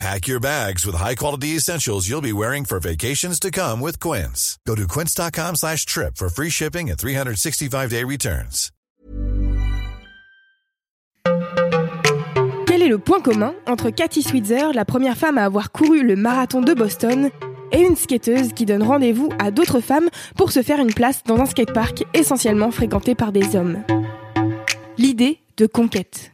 Pack your bags with high-quality essentials you'll be wearing for vacations to come with Quince. Go to quince.com slash trip for free shipping and 365-day returns. Quel est le point commun entre Cathy Switzer, la première femme à avoir couru le marathon de Boston, et une skateuse qui donne rendez-vous à d'autres femmes pour se faire une place dans un skatepark essentiellement fréquenté par des hommes? L'idée de conquête.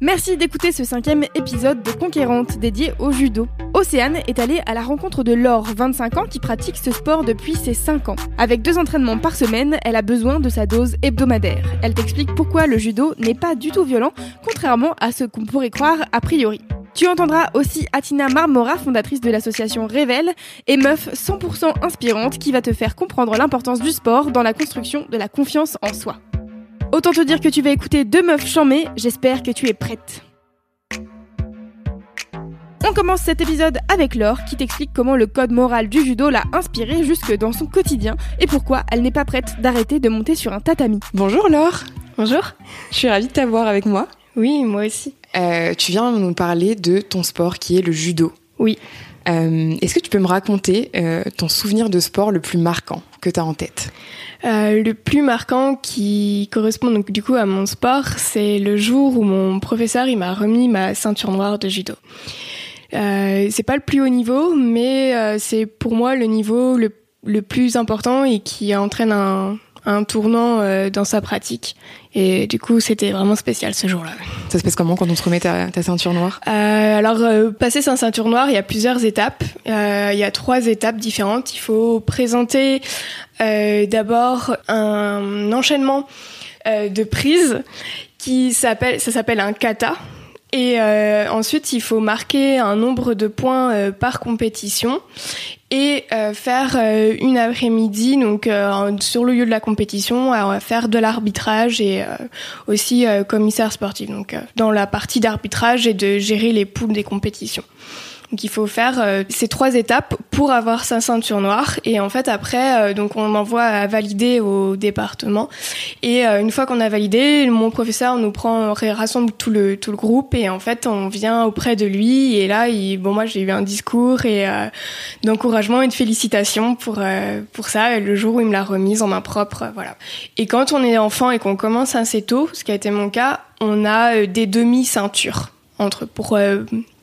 Merci d'écouter ce cinquième épisode de Conquérante dédié au judo. Océane est allée à la rencontre de Laure, 25 ans, qui pratique ce sport depuis ses 5 ans. Avec deux entraînements par semaine, elle a besoin de sa dose hebdomadaire. Elle t'explique pourquoi le judo n'est pas du tout violent, contrairement à ce qu'on pourrait croire a priori. Tu entendras aussi Atina Marmora, fondatrice de l'association Révèle, et meuf 100% inspirante qui va te faire comprendre l'importance du sport dans la construction de la confiance en soi. Autant te dire que tu vas écouter deux meufs chamées, j'espère que tu es prête. On commence cet épisode avec Laure qui t'explique comment le code moral du judo l'a inspirée jusque dans son quotidien et pourquoi elle n'est pas prête d'arrêter de monter sur un tatami. Bonjour Laure. Bonjour. Je suis ravie de t'avoir avec moi. Oui, moi aussi. Euh, tu viens nous parler de ton sport qui est le judo. Oui. Euh, Est-ce que tu peux me raconter euh, ton souvenir de sport le plus marquant? Que tu as en tête Euh, le plus marquant qui correspond donc du coup à mon sport, c'est le jour où mon professeur il m'a remis ma ceinture noire de judo. Euh, c'est pas le plus haut niveau, mais euh, c'est pour moi le niveau le, le plus important et qui entraîne un, un tournant euh, dans sa pratique. Et du coup, c'était vraiment spécial ce jour-là. Ça se passe comment quand on te remet ta, ta ceinture noire? Euh, alors, euh, passer sa ceinture noire, il y a plusieurs étapes. Euh, il y a trois étapes différentes. Il faut présenter euh, d'abord un enchaînement euh, de prises qui s'appelle, ça s'appelle un kata. Et euh, ensuite, il faut marquer un nombre de points euh, par compétition et euh, faire une après-midi donc sur le lieu de la compétition à faire de l'arbitrage et aussi commissaire sportif donc dans la partie d'arbitrage et de gérer les poules des compétitions. Donc il faut faire euh, ces trois étapes pour avoir sa ceinture noire et en fait après euh, donc on envoie à valider au département. Et euh, une fois qu'on a validé mon professeur nous prend rassemble tout le tout le groupe et en fait on vient auprès de lui. Et là bon moi j'ai eu un discours et d'encouragement et de félicitations pour pour ça. Le jour où il me l'a remise en main propre voilà. Et quand on est enfant et qu'on commence assez tôt ce qui a été mon cas on a des demi ceintures entre pour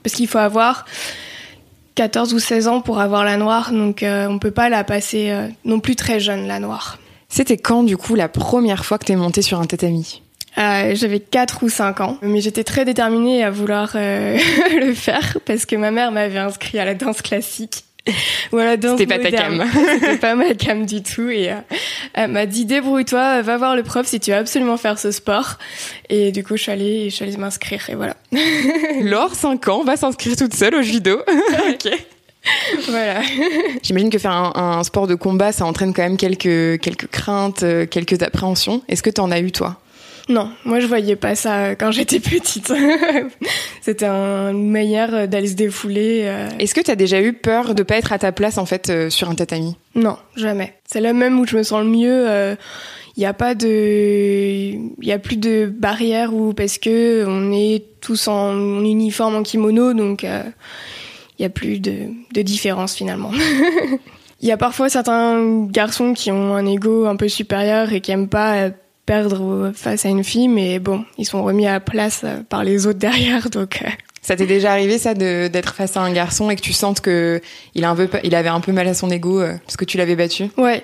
parce qu'il faut avoir 14 ou 16 ans pour avoir la noire, donc euh, on peut pas la passer euh, non plus très jeune, la noire. C'était quand du coup la première fois que t'es montée sur un tatami? Euh, J'avais 4 ou 5 ans, mais j'étais très déterminée à vouloir euh, le faire parce que ma mère m'avait inscrit à la danse classique. Ou à la danse C'était pas ta cam. C'était pas ma cam du tout et euh, elle m'a dit débrouille-toi, va voir le prof si tu veux absolument faire ce sport. Et du coup je suis allée, je suis allée m'inscrire et voilà. Laure, 5 ans, va s'inscrire toute seule au judo. ok. voilà. J'imagine que faire un, un sport de combat, ça entraîne quand même quelques, quelques craintes, euh, quelques appréhensions. Est-ce que t'en as eu toi? Non, moi je voyais pas ça quand j'étais petite. C'était un- une manière d'aller se défouler. euh. Est-ce que t'as déjà eu peur de pas être à ta place en fait euh, sur un tatami? Non, jamais. C'est là même où je me sens le mieux. Il n'y a pas de, il y a plus de barrière ou parce que on est tous en uniforme, en kimono, donc il y a plus de, de différence finalement. Il y a parfois certains garçons qui ont un ego un peu supérieur et qui aiment pas euh, perdre face à une fille, mais bon, ils sont remis à la place euh, par les autres derrière, donc. euh, Ça t'est déjà arrivé ça de- d'être face à un garçon et que tu sentes que il a un peu il avait un peu mal à son ego euh, parce que tu l'avais battu? Ouais.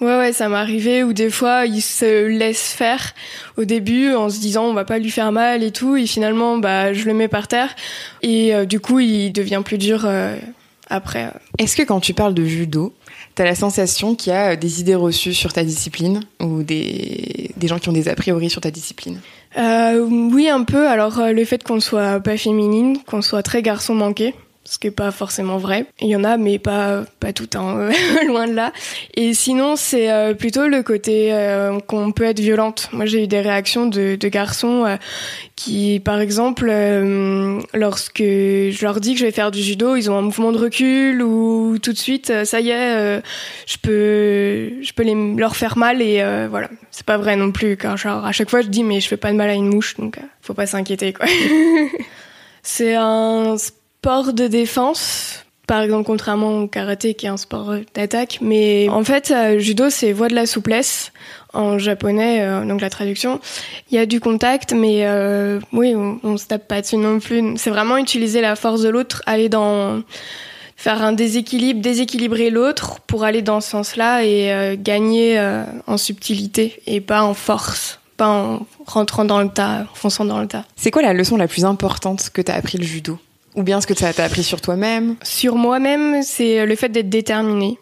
Ouais, ouais, ça m'est arrivé où des fois il se laisse faire au début en se disant on va pas lui faire mal et tout, et finalement bah je le mets par terre et euh, du coup il devient plus dur euh, après. Est-ce que quand tu parles de judo, t'as la sensation qu'il y a des idées reçues sur ta discipline ou des, gens qui ont des a priori sur ta discipline? Euh, Oui, un peu. Alors le fait qu'on soit pas féminine, qu'on soit très garçon manqué ce qui est pas forcément vrai. Il y en a, mais pas pas tout, hein, loin de là. Et sinon, c'est euh, plutôt le côté euh, qu'on peut être violente. Moi, j'ai eu des réactions de, de garçons euh, qui, par exemple, lorsque je leur dis que je vais faire du judo, ils ont un mouvement de recul ou tout de suite, ça y est, je peux je peux les, leur faire mal et voilà. C'est pas vrai non plus. Car genre à chaque fois, je dis mais je fais pas de mal à une mouche, donc faut pas s'inquiéter quoi. c'est un sport de défense. Par exemple, contrairement au karaté qui est un sport d'attaque. Mais en fait, euh, judo, c'est voie de la souplesse en japonais, euh, donc la traduction. Il y a du contact, mais euh, oui, on, on, se tape pas dessus non plus. C'est vraiment utiliser la force de l'autre, aller dans faire un déséquilibre, déséquilibrer l'autre pour aller dans ce sens-là et gagner en subtilité et pas en force, pas en rentrant dans le tas, en fonçant dans le tas. C'est quoi la leçon la plus importante que tu as appris le judo? Ou bien ce que ça t'a appris sur toi-même Sur moi-même, c'est le fait d'être déterminé.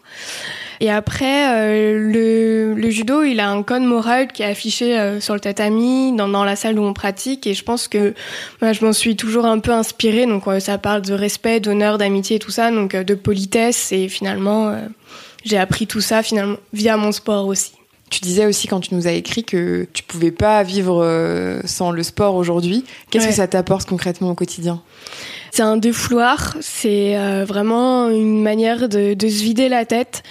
Et après, euh, le, le, judo, il a un code moral qui est affiché euh, sur le tatami, dans, dans, la salle où on pratique. Et je pense que moi, je m'en suis toujours un peu inspirée. Donc, euh, ça parle de respect, d'honneur, d'amitié, tout ça, donc de politesse. Et finalement, j'ai appris tout ça finalement via mon sport aussi. Tu disais aussi quand tu nous as écrit que tu pouvais pas vivre sans le sport aujourd'hui. Qu'est-ce Ouais. que ça t'apporte concrètement au quotidien? C'est un défouloir, c'est euh, vraiment une manière de, de se vider la tête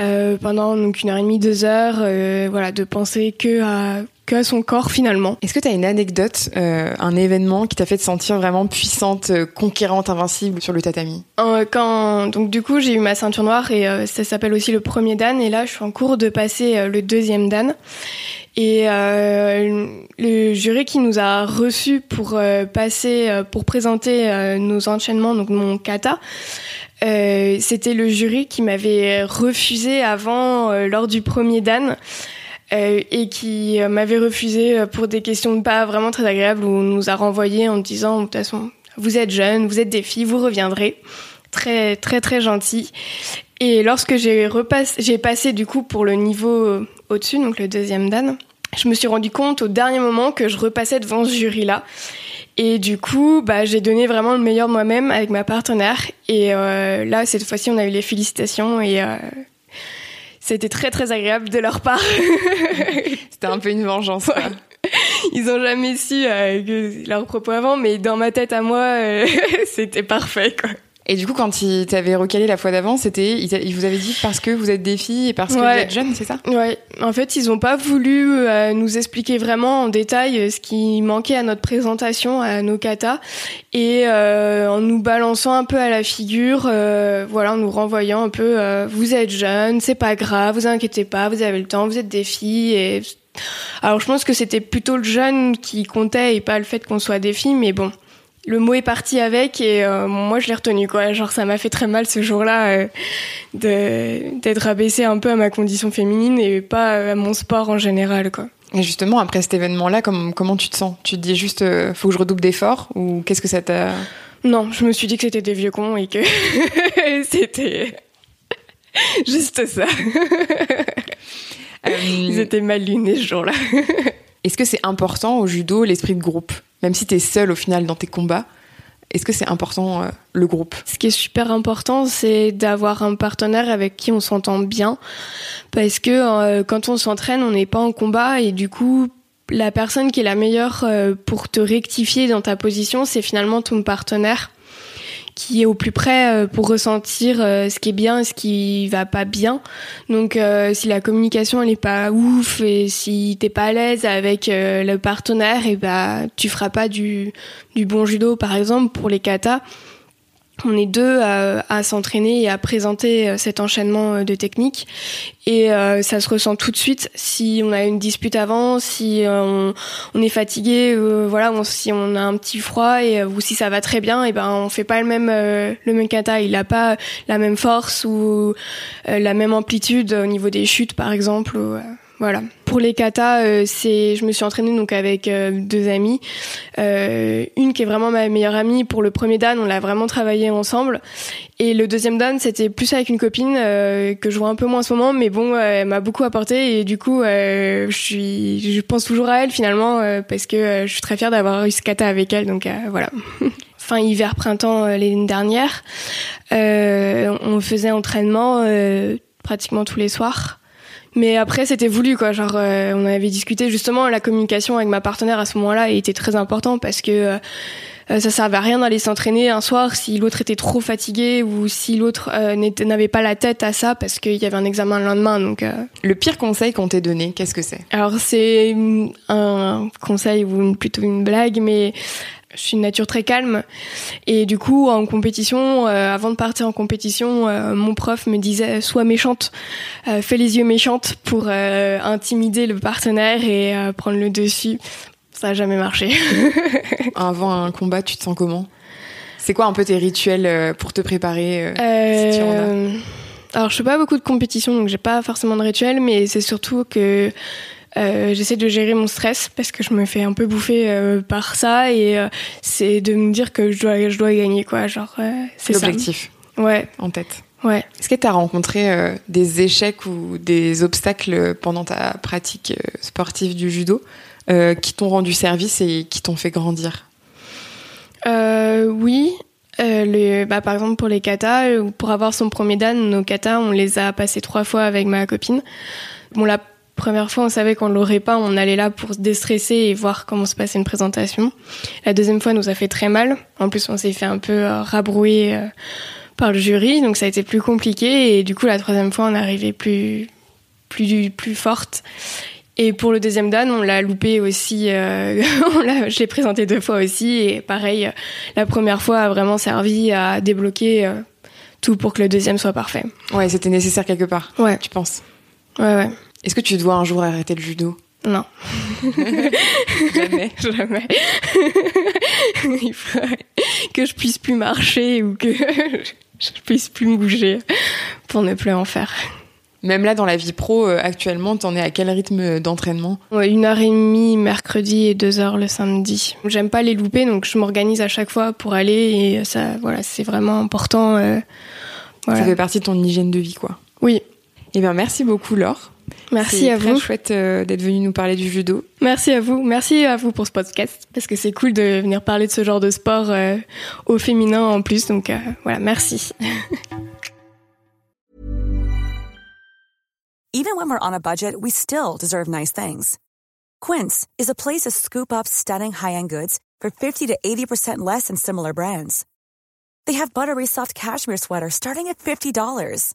euh, pendant donc une heure et demie, deux heures, euh, voilà, de penser que à, que son corps finalement. Est-ce que tu as une anecdote, euh, un événement qui t'a fait te sentir vraiment puissante, euh, conquérante, invincible sur le tatami? Euh, quand donc du coup j'ai eu ma ceinture noire et euh, ça s'appelle aussi le premier dan. Et là je suis en cours de passer euh, le deuxième dan. Et euh, le jury qui nous a reçus pour passer pour présenter nos enchaînements donc mon kata euh, c'était le jury qui m'avait refusé avant euh, lors du premier dan et qui euh, m'avait refusé euh, pour des questions pas vraiment très agréables où on nous a renvoyé en disant de toute façon vous êtes jeunes, vous êtes des filles, vous reviendrez. Très très très gentil. Et lorsque j'ai repassé, j'ai passé du coup pour le niveau euh, au-dessus, donc le deuxième dan, je me suis rendu compte au dernier moment que je repassais devant ce jury-là. Et du coup, bah, j'ai donné vraiment le meilleur moi-même avec ma partenaire. Et euh, là, cette fois-ci, on a eu les félicitations et euh, c'était très très agréable de leur part. C'était un peu une vengeance. quoi. Ils ont jamais su euh, leurs propos avant, mais dans ma tête à moi, euh, c'était parfait. Quoi. Et du coup, quand ils t'avaient recalé la fois d'avant, c'était ils vous avaient dit parce que vous êtes des filles et parce que Ouais. vous êtes jeunes, c'est ça? Ouais, en fait, ils ont pas voulu euh, nous expliquer vraiment en détail euh, ce qui manquait à notre présentation, à nos katas, et euh, en nous balançant un peu à la figure, euh, voilà, en nous renvoyant un peu, euh, vous êtes jeunes, c'est pas grave, vous inquiétez pas, vous avez le temps, vous êtes des filles. Et alors, je pense que c'était plutôt le jeune qui comptait et pas le fait qu'on soit des filles, mais bon. Le mot est parti avec et euh, moi je l'ai retenu quoi. Genre ça m'a fait très mal ce jour-là euh, d'être abaissée un peu à ma condition féminine et pas à mon sport en général quoi. Et justement, après cet événement-là, comment, comment tu te sens? Tu te dis juste, euh, faut que je redouble d'efforts ou qu'est-ce que ça t'a Non, je me suis dit que c'était des vieux cons et que c'était juste ça. Ils Euh, étaient mal lunés ce jour-là. Est-ce que c'est important au judo l'esprit de groupe Même si t'es seul au final dans tes combats, est-ce que c'est important euh, le groupe? Ce qui est super important, c'est d'avoir un partenaire avec qui on s'entend bien, parce que euh, quand on s'entraîne, on n'est pas en combat et du coup, la personne qui est la meilleure euh, pour te rectifier dans ta position, c'est finalement ton partenaire qui est au plus près euh, pour ressentir euh, ce qui est bien et ce qui va pas bien. Donc euh, si la communication elle est pas ouf et si t'es pas à l'aise avec le partenaire et bah tu feras pas du du bon judo par exemple pour les katas. On est deux à, s'entraîner et à présenter euh, cet enchaînement euh, de techniques. Et euh, ça se ressent tout de suite. Si on a une dispute avant, si on, est fatigué, voilà, si on a un petit froid et ou si ça va très bien, et ben on fait pas le même le même kata, il a pas la même force ou la même amplitude au niveau des chutes par exemple. Voilà. Pour les katas, euh, c'est, je me suis entraînée donc avec euh, deux amies. Euh, une qui est vraiment ma meilleure amie. Pour le premier dan, on l'a vraiment travaillé ensemble. Et le deuxième dan, c'était plus avec une copine que je vois un peu moins en ce moment, mais bon, elle m'a beaucoup apporté et du coup, je suis, je pense toujours à elle finalement parce que je suis très fière d'avoir eu ce kata avec elle. Donc voilà. fin hiver printemps l'année dernière, on faisait entraînement pratiquement tous les soirs. Mais après, c'était voulu, quoi. Genre, euh, on avait discuté justement la communication avec ma partenaire à ce moment-là était très important parce que euh, euh, ça servait à rien d'aller s'entraîner un soir si l'autre était trop fatigué ou si l'autre n'avait pas la tête à ça parce qu'il y avait un examen le lendemain. Donc, le pire conseil qu'on t'ait donné, qu'est-ce que c'est? Alors, c'est un conseil ou plutôt une blague, mais je suis une nature très calme. Et du coup en compétition euh, avant de partir en compétition euh, mon prof me disait sois méchante. Euh, fais les yeux méchantes pour intimider le partenaire et prendre le dessus ça a jamais marché avant un combat tu te sens comment? C'est quoi un peu tes rituels pour te préparer alors je fais pas beaucoup de compétitions donc j'ai pas forcément de rituels mais c'est surtout que euh, j'essaie de gérer mon stress parce que je me fais un peu bouffer euh, par ça et euh, c'est de me dire que je dois, je dois gagner quoi. Genre, c'est l'objectif. Ouais. En tête. Ouais. Est-ce que tu as rencontré des échecs ou des obstacles pendant ta pratique sportive du judo qui t'ont rendu service et qui t'ont fait grandir? Oui. Bah, par exemple pour les katas, pour avoir son premier dan, nos katas, on les a passés trois fois avec ma copine. Bon, la Première fois, on savait qu'on l'aurait pas, on allait là pour se déstresser et voir comment se passait une présentation. La deuxième fois, nous a fait très mal. En plus, on s'est fait un peu euh, rabrouer euh, par le jury, donc ça a été plus compliqué. Et du coup, la troisième fois, on est arrivé plus, plus, plus forte. Et pour le deuxième dan, on l'a loupé aussi. Euh, je l'ai présenté deux fois aussi. Et pareil, la première fois a vraiment servi à débloquer tout pour que le deuxième soit parfait. Ouais, c'était nécessaire quelque part. Ouais. Tu penses? Ouais, ouais. Est-ce que tu dois un jour arrêter le judo? Non. jamais. Jamais. Il faudrait que je puisse plus marcher ou que je puisse plus bouger pour ne plus en faire. Même là, dans la vie pro, euh, actuellement, t'en es à quel rythme d'entraînement? Ouais, Une heure et demie mercredi et deux heures le samedi. J'aime pas les louper, donc je m'organise à chaque fois pour aller et ça, voilà, c'est vraiment important. Euh, voilà. Ça fait partie de ton hygiène de vie, quoi. Oui. Eh bien, merci beaucoup, Laure. Merci à vous. C'est chouette euh, d'être venu nous parler du judo. Merci à vous. Merci à vous pour ce podcast parce que c'est cool de venir parler de ce genre de sport euh, au féminin en plus. Donc euh, voilà, merci. Even when we're on a budget, we still deserve nice things. Quince is a place to scoop up stunning high-end goods for 50 to 80% less than similar brands. They have buttery soft cashmere sweaters starting at $50,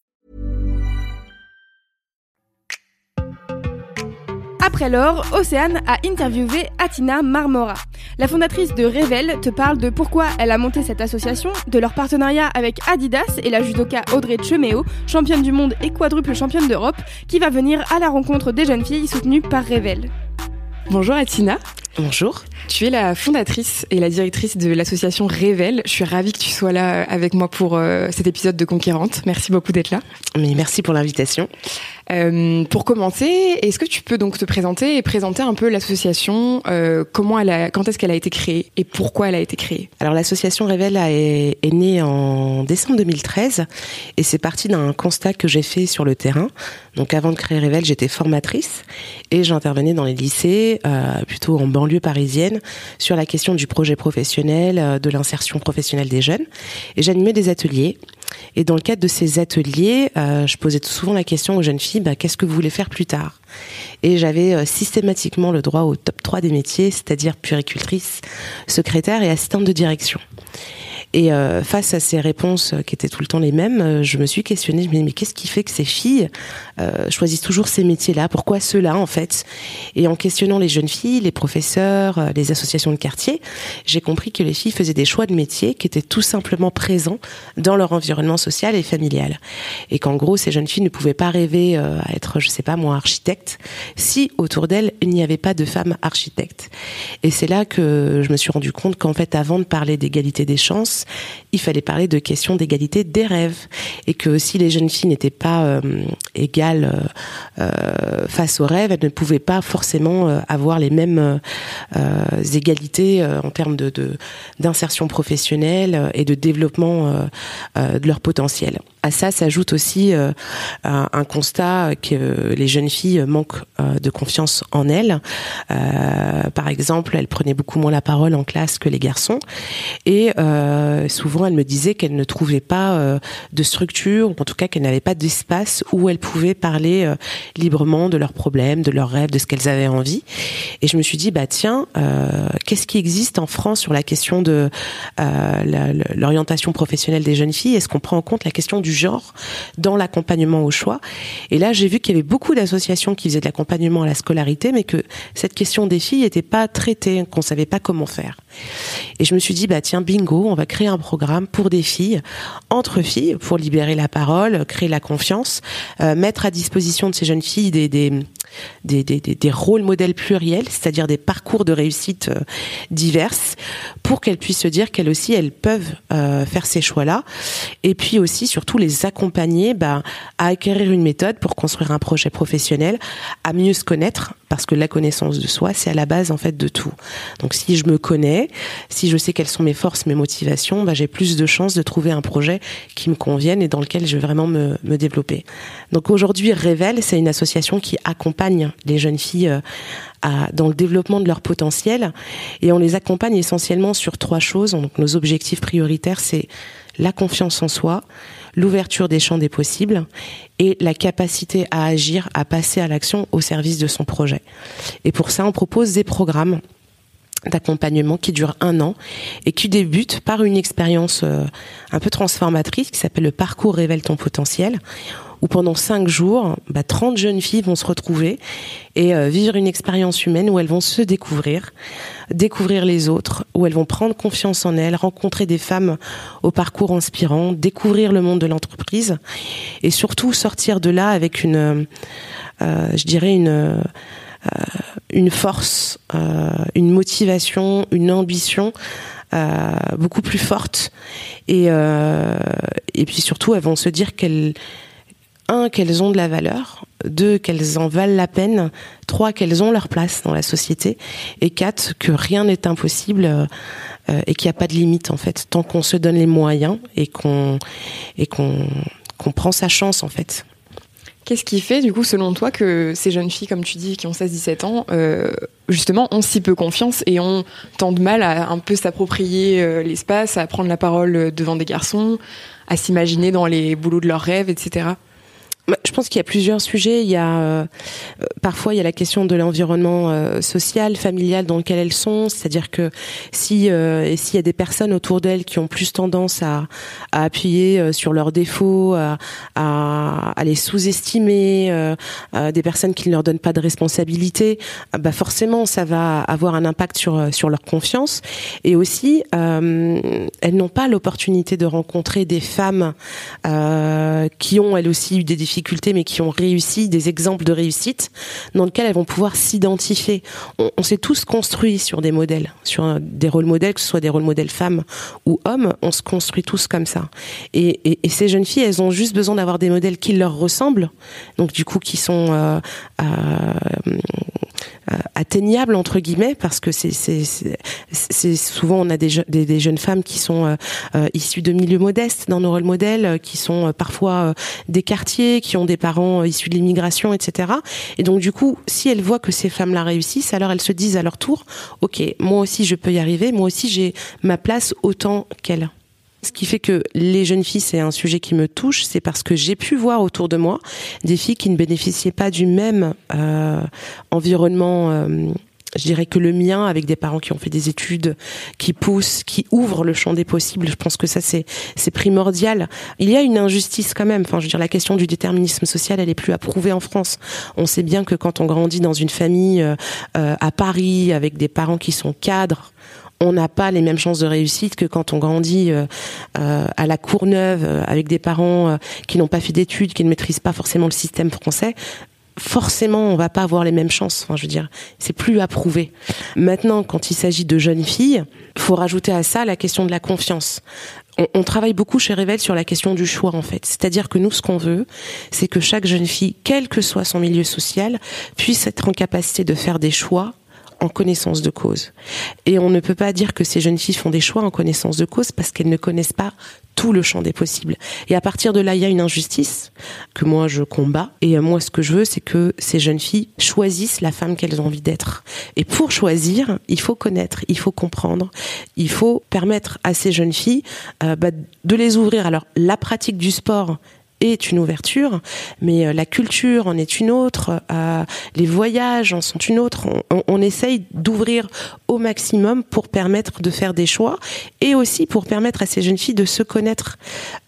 Après l'or, Océane a interviewé Atina Marmora. La fondatrice de Revel te parle de pourquoi elle a monté cette association, de leur partenariat avec Adidas et la judoka Audrey Chemeo, championne du monde et quadruple championne d'Europe, qui va venir à la rencontre des jeunes filles soutenues par Revel. Bonjour Atina. Bonjour. Tu es la fondatrice et la directrice de l'association Révèle. Je suis ravie que tu sois là avec moi pour euh, cet épisode de Conquérante. Merci beaucoup d'être là. Mais merci pour l'invitation. Euh, pour commencer, est-ce que tu peux donc te présenter et présenter un peu l'association, euh, comment elle a, quand est-ce qu'elle a été créée et pourquoi elle a été créée? Alors l'association Révèle est, est, née en décembre 2013 et c'est parti d'un constat que j'ai fait sur le terrain. Donc avant de créer Révèle, j'étais formatrice et j'intervenais dans les lycées, euh, plutôt en banlieue parisienne, sur la question du projet professionnel, euh, de l'insertion professionnelle des jeunes. Et j'animais des ateliers. Et dans le cadre de ces ateliers, euh, je posais souvent la question aux jeunes filles bah, qu'est-ce que vous voulez faire plus tard? Et j'avais euh, systématiquement le droit au top 3 des métiers, c'est-à-dire puéricultrice, secrétaire et assistante de direction. Et euh, face à ces réponses qui étaient tout le temps les mêmes, je me suis questionnée. Je me dis mais qu'est-ce qui fait que ces filles choisissent toujours ces métiers-là? Pourquoi ceux-là en fait? Et en questionnant les jeunes filles, les professeurs, les associations de quartier, j'ai compris que les filles faisaient des choix de métiers qui étaient tout simplement présents dans leur environnement social et familial. Et qu'en gros, ces jeunes filles ne pouvaient pas rêver à être, je sais pas moi, architecte, si autour d'elles il n'y avait pas de femmes architectes. Et c'est là que je me suis rendu compte qu'en fait, avant de parler d'égalité des chances il fallait parler de questions d'égalité des rêves et que si les jeunes filles n'étaient pas euh, égales euh, euh, face aux rêves, elles ne pouvaient pas forcément avoir les mêmes égalités en termes d'insertion professionnelle et de développement de leur potentiel. À ça s'ajoute aussi un constat que les jeunes filles manquent de confiance en elles. par exemple, elles prenaient beaucoup moins la parole en classe que les garçons et euh, souvent, elle me disait qu'elle ne trouvait pas euh, de structure, ou en tout cas qu'elle n'avait pas d'espace où elle pouvait parler euh, librement de leurs problèmes, de leurs rêves, de ce qu'elles avaient envie. Et je me suis dit, bah tiens, qu'est-ce qui existe en France sur la question de l'orientation professionnelle des jeunes filles? Est-ce qu'on prend en compte la question du genre dans l'accompagnement au choix Et là, j'ai vu qu'il y avait beaucoup d'associations qui faisaient de l'accompagnement à la scolarité, mais que cette question des filles n'était pas traitée, qu'on savait pas comment faire. Et je me suis dit, bah tiens, bingo, on va créer un programme pour des filles, entre filles, pour libérer la parole, créer la confiance, euh, mettre à disposition de ces jeunes filles des, des, rôles modèles pluriels, c'est-à-dire des parcours de réussite euh, diverses, pour qu'elles puissent se dire qu'elles aussi, elles peuvent euh, faire ces choix-là. Et puis aussi, surtout, les accompagner bah, à acquérir une méthode pour construire un projet professionnel, à mieux se connaître, parce que la connaissance de soi, c'est à la base en fait de tout. Donc si je me connais, si je sais quelles sont mes forces, mes motivations, bah, j'ai plus de chances de trouver un projet qui me convienne et dans lequel je vais vraiment me, me développer. Donc aujourd'hui, Révèle, c'est une association qui accompagne les jeunes filles euh, à, dans le développement de leur potentiel et on les accompagne essentiellement sur trois choses. Donc nos objectifs prioritaires, c'est la confiance en soi, l'ouverture des champs des possibles et la capacité à agir, à passer à l'action au service de son projet. Et pour ça, on propose des programmes d'accompagnement qui durent un an et qui débutent par une expérience euh, un peu transformatrice qui s'appelle le parcours révèle ton potentiel où pendant cinq jours, bah, 30 jeunes filles vont se retrouver et euh, vivre une expérience humaine où elles vont se découvrir, découvrir les autres, où elles vont prendre confiance en elles, rencontrer des femmes au parcours inspirant, découvrir le monde de l'entreprise et surtout sortir de là avec une, euh, je dirais une euh, une force, euh, une motivation, une ambition euh, beaucoup plus forte. Et, euh, et puis surtout, elles vont se dire qu'elles un, qu'elles ont de la valeur, deux, qu'elles en valent la peine, trois, qu'elles ont leur place dans la société, et quatre, que rien n'est impossible euh, et qu'il n'y a pas de limite en fait, tant qu'on se donne les moyens et qu'on et qu'on qu'on prend sa chance en fait. Qu'est-ce qui fait, du coup, selon toi, que ces jeunes filles, comme tu dis, qui ont 16-17 ans, euh, justement, ont si peu confiance et ont tant de mal à un peu s'approprier euh, l'espace, à prendre la parole devant des garçons, à s'imaginer dans les boulots de leurs rêves, etc. Bah, je pense qu'il y a plusieurs sujets. Il y a euh, parfois il y a la question de l'environnement euh, social, familial dans lequel elles sont. C'est-à-dire que si euh, s'il y a des personnes autour d'elles qui ont plus tendance à, à appuyer sur leurs défauts, à, à, les sous-estimer, des personnes qui ne leur donnent pas de responsabilité, bah forcément ça va avoir un impact sur sur leur confiance. Et aussi elles n'ont pas l'opportunité de rencontrer des femmes qui ont elles aussi eu des difficultés mais qui ont réussi, des exemples de réussite dans lesquels elles vont pouvoir s'identifier. On, s'est tous construits sur des modèles, sur des rôles modèles, que ce soit des rôles modèles femmes ou hommes, on se construit tous comme ça. Et, ces jeunes filles, elles ont juste besoin d'avoir des modèles qui leur ressemblent, donc du coup qui sont euh, euh, euh, atteignable entre guillemets parce que c'est souvent on a des, jeunes femmes qui sont issues de milieux modestes dans nos rôles modèles qui sont parfois des quartiers qui ont des parents issus de l'immigration etc et donc du coup si elles voient que ces femmes là réussissent alors elles se disent à leur tour ok moi aussi je peux y arriver moi aussi j'ai ma place autant qu'elles Ce qui fait que les jeunes filles, c'est un sujet qui me touche, c'est parce que j'ai pu voir autour de moi des filles qui ne bénéficiaient pas du même euh, environnement. Euh, je dirais que le mien, avec des parents qui ont fait des études, qui poussent, qui ouvrent le champ des possibles, je pense que ça c'est c'est primordial. Il y a une injustice quand même. Enfin, je veux dire, la question du déterminisme social, elle est plus approuvée en France. On sait bien que quand on grandit dans une famille euh, euh, à Paris avec des parents qui sont cadres, on n'a pas les mêmes chances de réussite que quand on grandit euh, à la Courneuve avec des parents qui n'ont pas fait d'études, qui ne maîtrisent pas forcément le système français forcément on va pas avoir les mêmes chances. Enfin, je veux dire, c'est plus approuvé. Maintenant, quand il s'agit de jeunes filles, faut rajouter à ça la question de la confiance. On, travaille beaucoup chez Révèle sur la question du choix en fait. C'est-à-dire que nous, ce qu'on veut, c'est que chaque jeune fille, quel que soit son milieu social, puisse être en capacité de faire des choix en connaissance de cause. Et on ne peut pas dire que ces jeunes filles font des choix en connaissance de cause parce qu'elles ne connaissent pas tout le champ des possibles. Et à partir de là, il y a une injustice que moi je combats. Et moi, ce que je veux, c'est que ces jeunes filles choisissent la femme qu'elles ont envie d'être. Et pour choisir, il faut connaître, il faut comprendre, il faut permettre à ces jeunes filles euh, bah, de les ouvrir. Alors, la pratique du sport, est une ouverture, mais euh, la culture en est une autre, euh, les voyages en sont une autre. On, essaye d'ouvrir au maximum pour permettre de faire des choix et aussi pour permettre à ces jeunes filles de se connaître.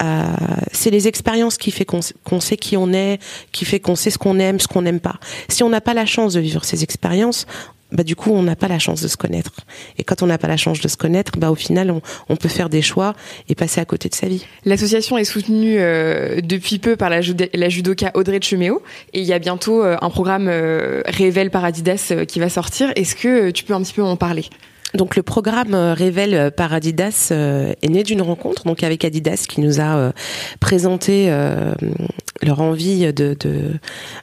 Euh, c'est les expériences qui fait qu'on sait qui on est, qui fait qu'on sait ce qu'on aime, ce qu'on n'aime pas. Si on n'a pas la chance de vivre ces expériences, bah, du coup, on n'a pas la chance de se connaître. Et quand on n'a pas la chance de se connaître, bah, au final, on, peut faire des choix et passer à côté de sa vie. L'association est soutenue euh, depuis peu par la, judoka Audrey Cheméo et il y a bientôt euh, un programme euh, Révèle Paradidas euh, qui va sortir. Est-ce que tu peux un petit peu en parler? Donc le programme Révèle par Adidas est né d'une rencontre donc avec Adidas qui nous a présenté leur envie de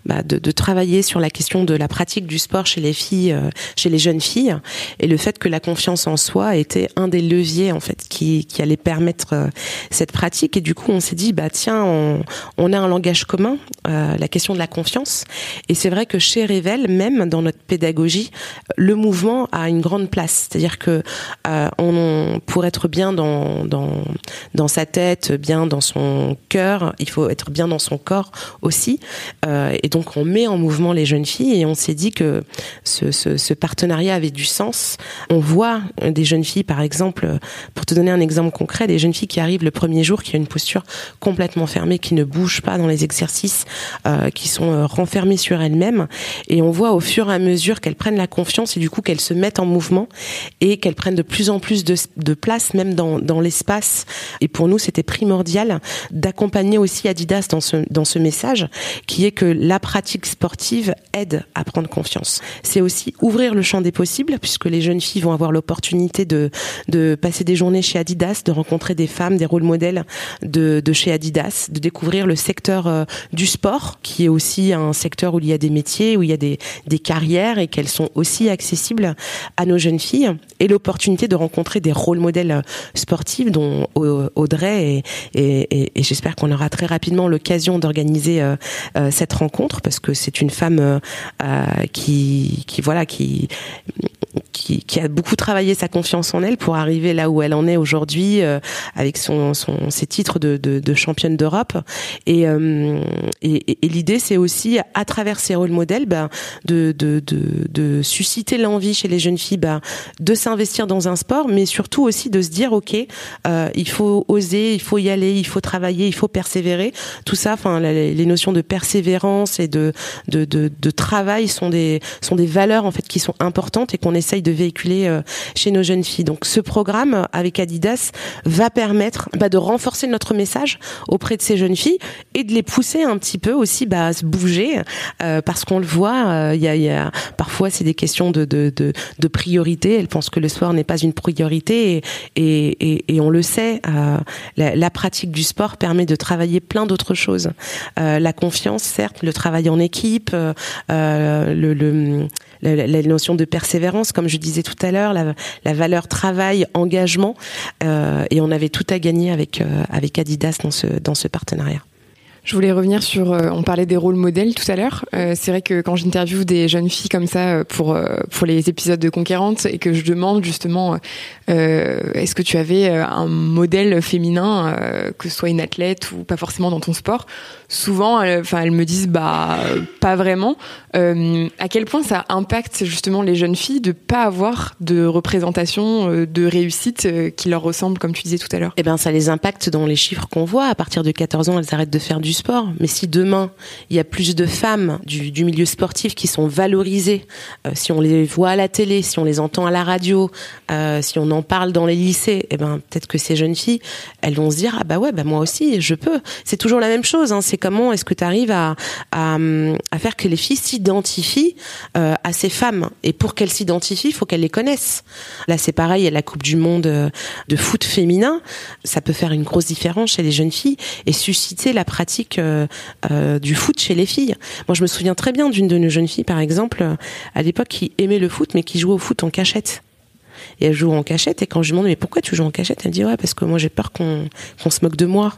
bah, de, de, travailler sur la question de la pratique du sport chez les filles, euh, chez les jeunes filles, et le fait que la confiance en soi était un des leviers en fait qui, qui allait permettre euh, cette pratique. Et du coup, on s'est dit bah tiens, on, on a un langage commun, euh, la question de la confiance. Et c'est vrai que chez Revel, même dans notre pédagogie, le mouvement a une grande place. C'est-à-dire que on, pour être bien dans, dans dans sa tête, bien dans son cœur, il faut être bien dans son corps aussi. Euh, et donc on met en mouvement les jeunes filles et on s'est dit que ce, ce, partenariat avait du sens. On voit des jeunes filles, par exemple, pour te donner un exemple concret, des jeunes filles qui arrivent le premier jour, qui ont une posture complètement fermée, qui ne bougent pas dans les exercices, euh, qui sont euh, renfermées sur elles-mêmes. Et on voit au fur et à mesure qu'elles prennent la confiance et du coup qu'elles se mettent en mouvement et qu'elles prennent de plus en plus de, place même dans, dans l'espace. Et pour nous, c'était primordial d'accompagner aussi Adidas dans ce, dans ce message, qui est que la pratique sportive aide à prendre confiance. C'est aussi ouvrir le champ des possibles, puisque les jeunes filles vont avoir l'opportunité de, de passer des journées chez Adidas, de rencontrer des femmes, des rôles modèles de, de chez Adidas, de découvrir le secteur euh, du sport, qui est aussi un secteur où il y a des métiers, où il y a des, des carrières et qu'elles sont aussi accessibles à nos jeunes filles, et l'opportunité de rencontrer des rôles modèles sportifs, dont Audrey, et, et, j'espère qu'on aura très rapidement l'occasion de organiser euh, euh, cette rencontre parce que c'est une femme euh, qui, qui voilà qui qui, a beaucoup travaillé sa confiance en elle pour arriver là où elle en est aujourd'hui euh, avec ses titres de, championne d'Europe. Et, euh, et, l'idée, c'est aussi, à travers ces rôles modèles, bah, de, susciter l'envie chez les jeunes filles bah, de s'investir dans un sport, mais surtout aussi de se dire, OK, euh, il faut oser, il faut y aller, il faut travailler, il faut persévérer. Tout ça, enfin, les notions de persévérance et de, travail sont des, valeurs en fait qui sont importantes et qu'on essaye de véhiculer euh, chez nos jeunes filles. Donc ce programme avec Adidas va permettre bah, de renforcer notre message auprès de ces jeunes filles et de les pousser un petit peu aussi bah, à se bouger euh, parce qu'on le voit, euh, y, a, parfois c'est des questions de, de, de, priorité. Elles pensent que le sport n'est pas une priorité et, et, et, on le sait, la, pratique du sport permet de travailler plein d'autres choses. la confiance, certes, le travail en équipe, le la, la, notion de persévérance, comme je disais tout à l'heure, la, la, valeur travail, engagement, euh, et on avait tout à gagner avec euh, avec Adidas dans ce dans ce partenariat. Je voulais revenir sur, euh, on parlait des rôles modèles tout à l'heure. Euh, c'est vrai que quand j'interviewe des jeunes filles comme ça euh, pour pour les épisodes de Conquérante et que je demande justement, est-ce que tu avais un modèle féminin, que ce soit une athlète ou pas forcément dans ton sport, souvent, enfin elles, me disent bah pas vraiment. à quel point ça impacte justement les jeunes filles de pas avoir de représentation de réussite qui leur ressemble, comme tu disais tout à l'heure? Eh ben ça les impacte dans les chiffres qu'on voit. À partir de 14 ans, elles arrêtent de faire du sport. Mais si demain, il y a plus de femmes du, milieu sportif qui sont valorisées, euh, si on les voit à la télé, si on les entend à la radio, euh, si on en parle dans les lycées, eh ben, peut-être que ces jeunes filles, elles vont se dire, ah bah ouais, bah moi aussi, je peux. C'est toujours la même chose. Hein. Comment est-ce que tu arrives à, à, faire que les filles s'identifient euh, à ces femmes. Et pour qu'elles s'identifient, il faut qu'elles les connaissent. Là, c'est pareil, a la Coupe du Monde de foot féminin. Ça peut faire une grosse différence chez les jeunes filles et susciter la pratique euh, euh, du foot chez les filles. Moi, je me souviens très bien d'une de nos jeunes filles, par exemple, euh, à l'époque, qui aimait le foot, mais qui jouait au foot en cachette. Et elle joue en cachette, et quand je lui demande, mais pourquoi tu joues en cachette? Elle me dit, ouais, parce que moi, j'ai peur qu'on se moque de moi.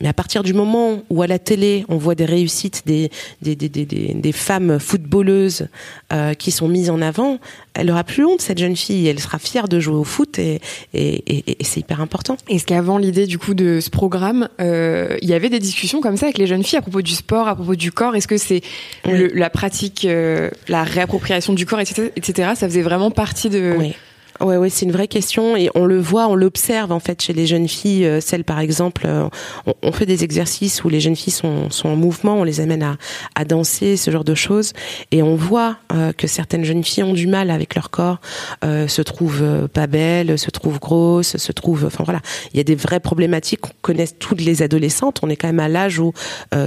Mais à partir du moment où à la télé on voit des réussites des des, des, des, des femmes footballeuses euh, qui sont mises en avant, elle aura plus honte cette jeune fille. Elle sera fière de jouer au foot et, et, et, c'est hyper important. Est-ce qu'avant l'idée du coup de ce programme, euh, il y avait des discussions comme ça avec les jeunes filles à propos du sport, à propos du corps? Est-ce que c'est la pratique, euh, la réappropriation du corps, etc., etc. Ça faisait vraiment partie de oui. Ouais, ouais, c'est une vraie question et on le voit, on l'observe en fait chez les jeunes filles. Euh, celles, par exemple, euh, on, fait des exercices où les jeunes filles sont, sont en mouvement, on les amène à, à danser, ce genre de choses, et on voit euh, que certaines jeunes filles ont du mal avec leur corps, se trouvent pas belles, se trouvent grosses, se trouvent, enfin voilà, il y a des vraies problématiques qu'on connaît toutes les adolescentes. On est quand même à l'âge où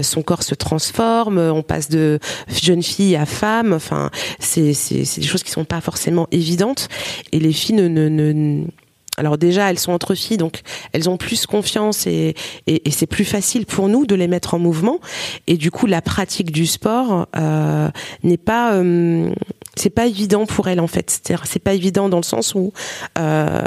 son corps se transforme, on passe de jeune fille à femme. Enfin, c'est des choses qui sont pas forcément évidentes et les alors déjà, elles sont entre filles, donc elles ont plus confiance et, c'est plus facile pour nous de les mettre en mouvement. Et du coup, la pratique du sport euh, n'est pas, euh, c'est pas évident pour elles en fait. C'est pas évident dans le sens où euh,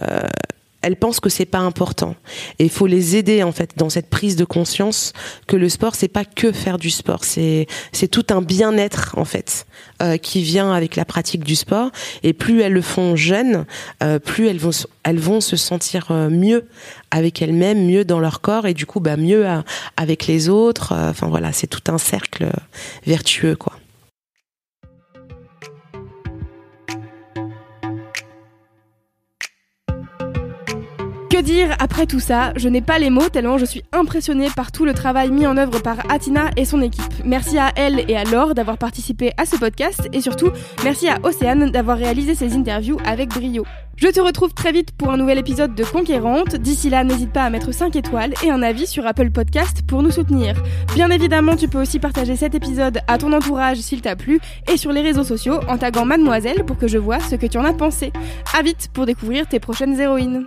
elles pensent que c'est pas important. Et il faut les aider en fait dans cette prise de conscience que le sport c'est pas que faire du sport, c'est c'est tout un bien-être en fait euh, qui vient avec la pratique du sport. Et plus elles le font jeunes, euh, plus elles vont elles vont se sentir euh, mieux avec elles-mêmes, mieux dans leur corps et du coup bah mieux avec les autres. Enfin voilà, c'est tout un cercle vertueux quoi. Dire après tout ça Je n'ai pas les mots tellement je suis impressionnée par tout le travail mis en œuvre par Atina et son équipe. Merci à elle et à Laure d'avoir participé à ce podcast et surtout merci à Océane d'avoir réalisé ces interviews avec brio. Je te retrouve très vite pour un nouvel épisode de Conquérante. D'ici là, n'hésite pas à mettre 5 étoiles et un avis sur Apple Podcast pour nous soutenir. Bien évidemment, tu peux aussi partager cet épisode à ton entourage s'il t'a plu et sur les réseaux sociaux en taguant mademoiselle pour que je vois ce que tu en as pensé. À vite pour découvrir tes prochaines héroïnes.